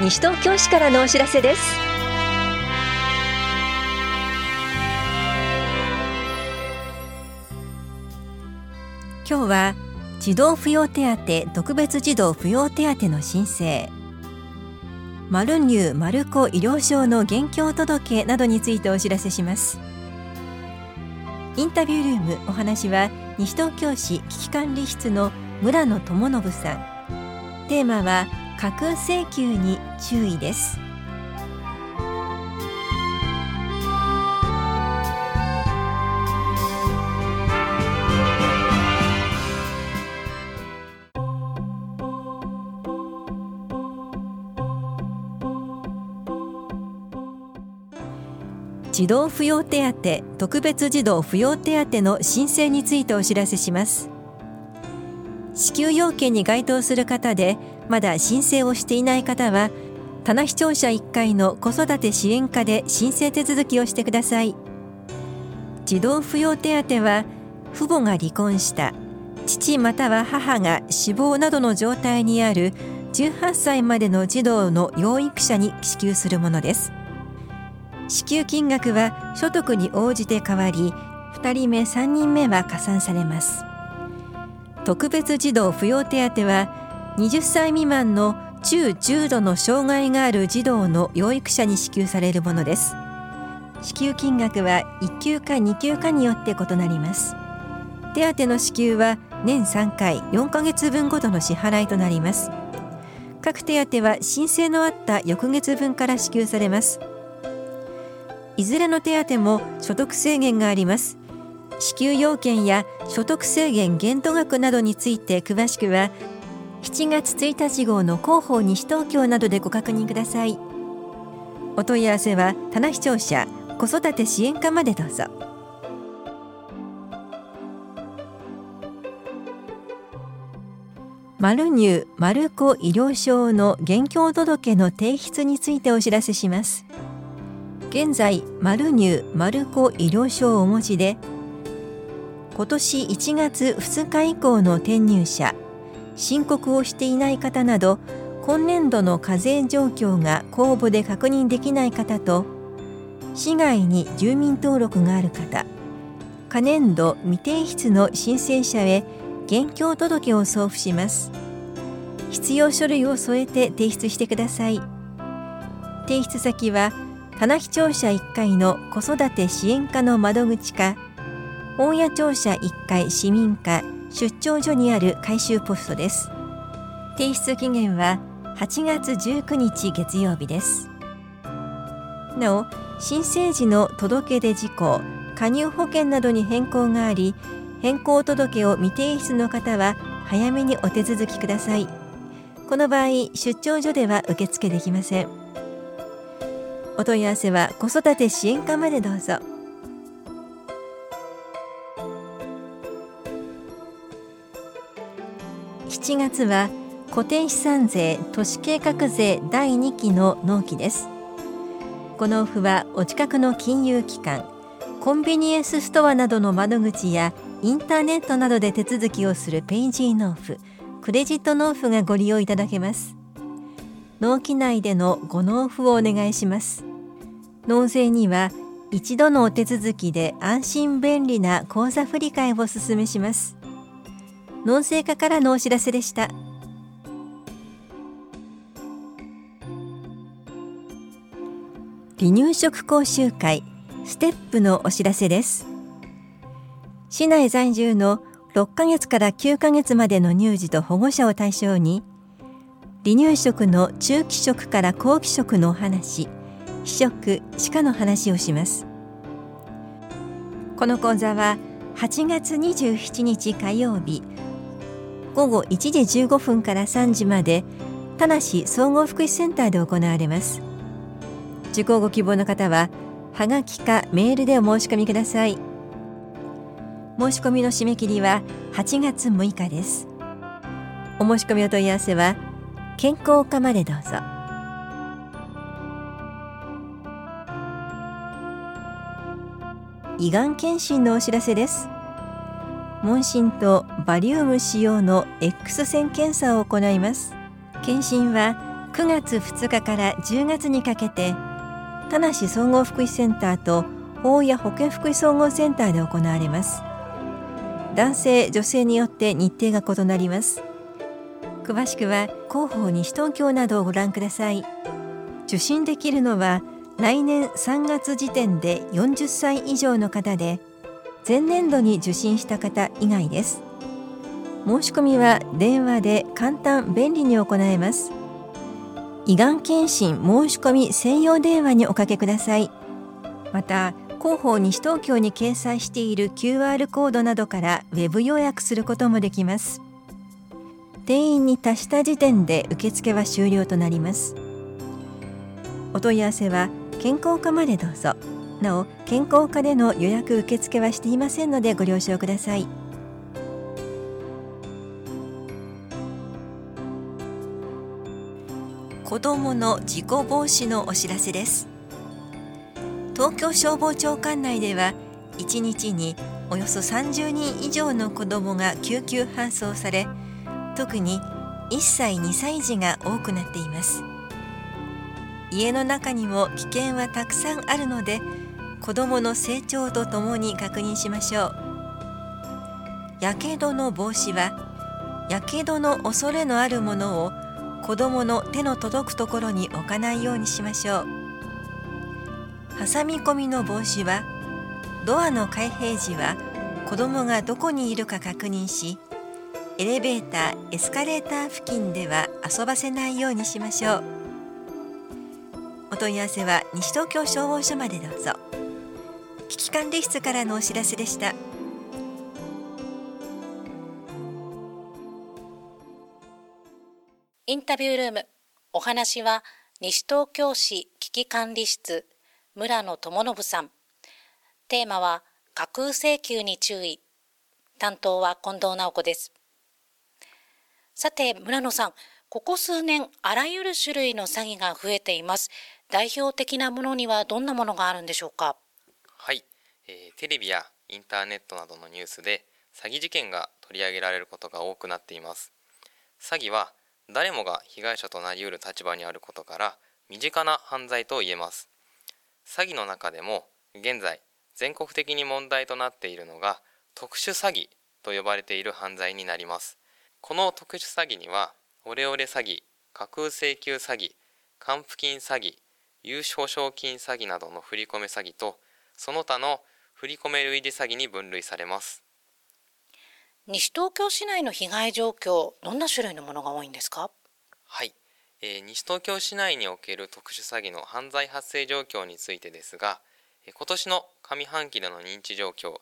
西東京市からのお知らせです。今日は児童扶養手当特別児童扶養手当の申請。マルニュー・マルコ医療証の現況届などについてお知らせします。インタビュールームお話は西東京市危機管理室の村野智信さん。テーマは架空請求に注意です。児童扶養手当特別児童扶養手当の申請についてお知らせします。支給要件に該当する方でまだ申請をしていない方は棚視聴者1階の子育て支援課で申請手続きをしてください児童扶養手当は父母が離婚した父または母が死亡などの状態にある18歳までの児童の養育者に支給するものです。支給金額は所得に応じて変わり2人目3人目は加算されます。特別児童扶養手当は20歳未満の中重度の障害がある児童の養育者に支給されるものです。支給金額は1級か2級かによって異なります。手当の支給は年3回4ヶ月分ごとの支払いとなります。各手当は申請のあった翌月分から支給されます。いずれの手当も所得制限があります。支給要件や所得制限限度額などについて詳しくは7月1日号の広報西東京などでご確認ください。お問い合わせは棚視聴者子育て支援課までどうぞ。マルニュー・マルコ医療証の現況届の提出についてお知らせします。現在マルニュー・マルコ医療証をお持ちで今年1月2日以降の転入者申告をしていない方など今年度の課税状況が公募で確認できない方と市外に住民登録がある方。可年度未提出の申請者へ現況届を送付します。必要書類を添えて提出してください。提出先は棚視庁舎1階の子育て支援課の窓口か大谷庁舎1階市民課出張所にある回収ポストです。提出期限は8月19日月曜日です。なお申請時の届け出事項加入保険などに変更があり変更届を未提出の方は早めにお手続きください。この場合出張所では受付できません。お問い合わせは子育て支援課までどうぞ。7月は固定資産税都市計画税第2期の納期です。このオフはお近くの金融機関コンビニエンスストアなどの窓口やインターネットなどで手続きをするペイジー納付クレジット納付がご利用いただけます。納期内でのご納付をお願いします。納税には一度のお手続きで安心便利な口座振替をお勧めします。納税課からのお知らせでした。離乳食講習会ステップのお知らせです。市内在住の6ヶ月から9ヶ月までの乳児と保護者を対象に離乳食の中期食から後期食のお話非食歯科の話をします。この講座は8月27日火曜日午後1時15分から3時まで田梨総合福祉センターで行われます。受講ご希望の方ははがきかメールでお申し込みください。申し込みの締め切りは8月6日です。お申し込みお問い合わせは健康課までどうぞ。胃がん検診のお知らせです。問診とバリウム使用の X 線検査を行います。検診は9月2日から10月にかけて田無総合福祉センターと法や保健福祉総合センターで行われます。男性女性によって日程が異なります。詳しくは広報西東京などをご覧ください。受診できるのは来年3月時点で40歳以上の方で前年度に受診した方以外です。申し込みは電話で簡単便利に行えます。胃がん検診申し込み専用電話におかけください。また広報西東京に掲載している QR コードなどからウェブ予約することもできます。定員に達した時点で受付は終了となります。お問い合わせは健康課までどうぞ。なお健康課での予約受付はしていませんのでご了承ください。子どもの事故防止のお知らせです。東京消防庁管内では1日におよそ30人以上の子どもが救急搬送され特に1歳2歳児が多くなっています。家の中にも危険はたくさんあるので子どもの成長とともに確認しましょう。やけどの防止はやけどの恐れのあるものを子どもの手の届くところに置かないようにしましょう。挟み込みの防止はドアの開閉時は子どもがどこにいるか確認しエレベーターエスカレーター付近では遊ばせないようにしましょう。お問い合わせは西東京消防署までどうぞ。危機管理室からのお知らせでした。インタビュールーム。お話は西東京市危機管理室。村野智信さん。テーマは架空請求に注意。担当は近藤直子です。さて村野さん。ここ数年あらゆる種類の詐欺が増えています。代表的なものにはどんなものがあるんでしょうか、えー、テレビやインターネットなどのニュースで詐欺事件が取り上げられることが多くなっています。詐欺は誰もが被害者となりうる立場にあることから身近な犯罪と言えます。詐欺の中でも現在全国的に問題となっているのが特殊詐欺と呼ばれている犯罪になります。この特殊詐欺にはオレオレ詐欺架空請求詐欺還付金詐欺優勝賞金詐欺などの振込詐欺とその他の振込類似詐欺に分類されます。西東京市内の被害状況どんな種類のものが多いんですか？はい、えー、西東京市内における特殊詐欺の犯罪発生状況についてですが、えー、今年の上半期での認知状況、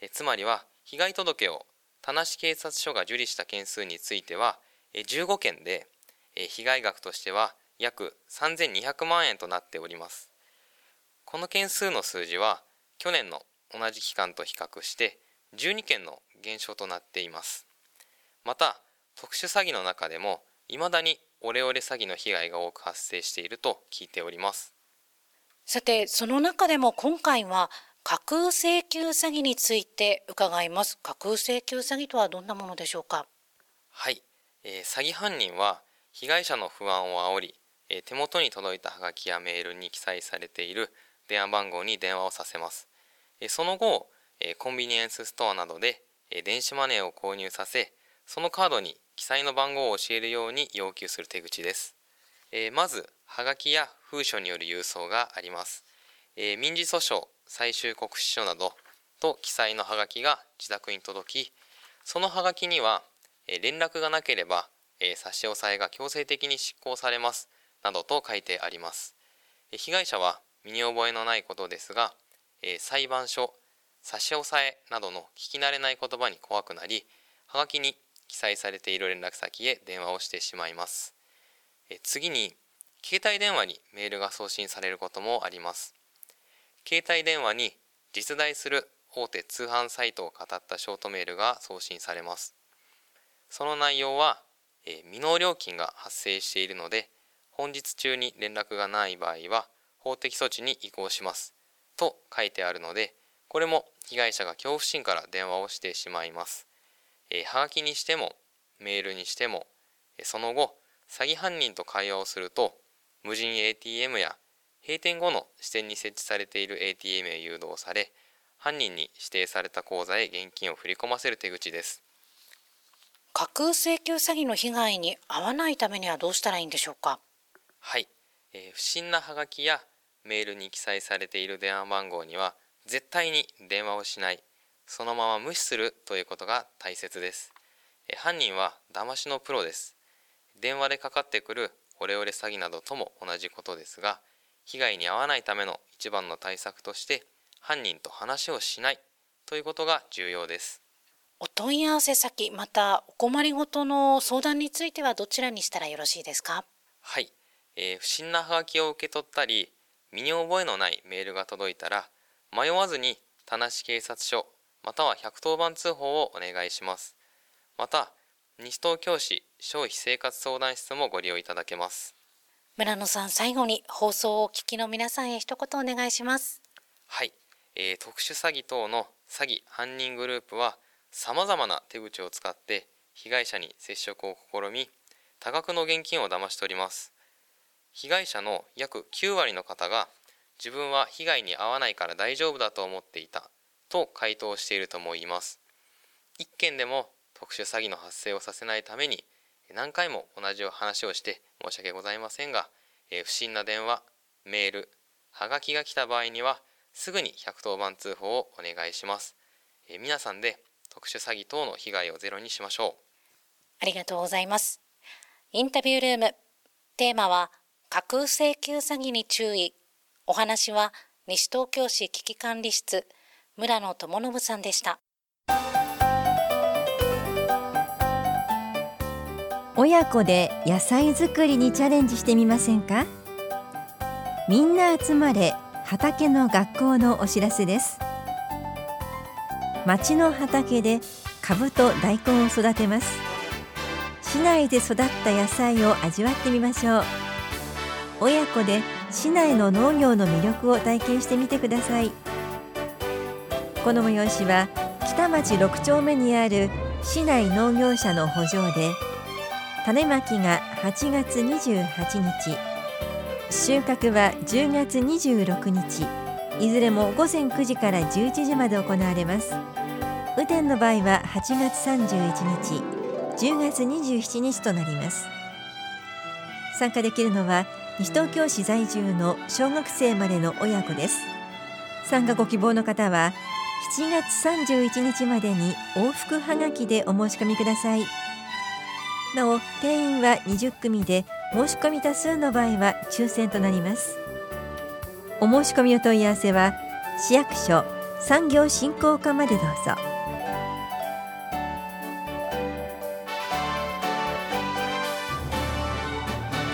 えー、つまりは被害届を田無警察署が受理した件数については、えー、15件で、えー、被害額としては約3200万円となっております。この件数の数字は去年の同じ期間と比較して12件の減少となっています。また特殊詐欺の中でも未だにオレオレ詐欺の被害が多く発生していると聞いております。さてその中でも今回は架空請求詐欺について伺います。架空請求詐欺とはどんなものでしょうか？はい、えー、詐欺犯人は被害者の不安を煽り、えー、手元に届いたハガキやメールに記載されている電話番号に電話をさせます、えー、その後、コンビニエンスストアなどで電子マネーを購入させそのカードに記載の番号を教えるように要求する手口です、まずはがきや封書による郵送があります、民事訴訟最終告知書などと記載のはがきが自宅に届きそのはがきには、連絡がなければ、差し押さえが強制的に執行されますなどと書いてあります、被害者は身に覚えのないことですが、え裁判所差し押さえなどの聞き慣れない言葉に怖くなりはがきに記載されている連絡先へ電話をしてしまいます。え次に携帯電話にメールが送信されることもあります。携帯電話に実在する大手通販サイトを語ったショートメールが送信されます。その内容は、え未納料金が発生しているので本日中に連絡がない場合は法的措置に移行します。と書いてあるのでこれも被害者が恐怖心から電話をしてしまいます。えー、はがきにしてもメールにしてもその後詐欺犯人と会話をすると無人 ATM や閉店後の支店に設置されている ATM へ誘導され犯人に指定された口座へ現金を振り込ませる手口です。架空請求詐欺の被害に遭わないためにはどうしたらいいんでしょうか？はい、えー、不審なハガキやメールに記載されている電話番号には絶対に電話をしないそのまま無視するということが大切です、えー、犯人は騙しのプロです。電話でかかってくるオレオレ詐欺などとも同じことですが被害に遭わないための一番の対策として犯人と話をしないということが重要です。お問い合わせ先またお困りごとの相談についてはどちらにしたらよろしいですか？はい、えー、不審なハガキを受け取ったり身に覚えのないメールが届いたら迷わずに田無警察署または110番通報をお願いします。また西東京市消費生活相談室もご利用いただけます。村野さん最後に放送をお聞きの皆さんへ一言お願いします。はい、えー、特殊詐欺等の詐欺犯人グループはさまざまな手口を使って被害者に接触を試み多額の現金を騙し取ります被害者の約9割の方が自分は被害に遭わないから大丈夫だと思っていたと回答しているとも言います。一件でも特殊詐欺の発生をさせないために何回も同じ話をして申し訳ございませんが、え不審な電話メールはがきが来た場合にはすぐに110番通報をお願いします、え皆さんで特殊詐欺等の被害をゼロにしましょう。ありがとうございます。インタビュールーム。テーマは架空請求詐欺に注意。お話は西東京市危機管理室村野智信さんでした。親子で野菜作りにチャレンジしてみませんか？みんな集まれ畑の学校のお知らせです。町の畑で株と大根を育てます。市内で育った野菜を味わってみましょう。親子で市内の農業の魅力を体験してみてください。この催しは北町6丁目にある市内農業者の補助で種まきが8月28日収穫は10月26日いずれも午前9時から11時まで行われます。雨天の場合は8月31日10月27日となります。参加できるのは西東京市在住の小学生までの親子です。参加ご希望の方は7月31日までに往復はがきでお申し込みください。なお定員は20組で申し込み多数の場合は抽選となります。お申し込みお問い合わせは市役所産業振興課までどうぞ。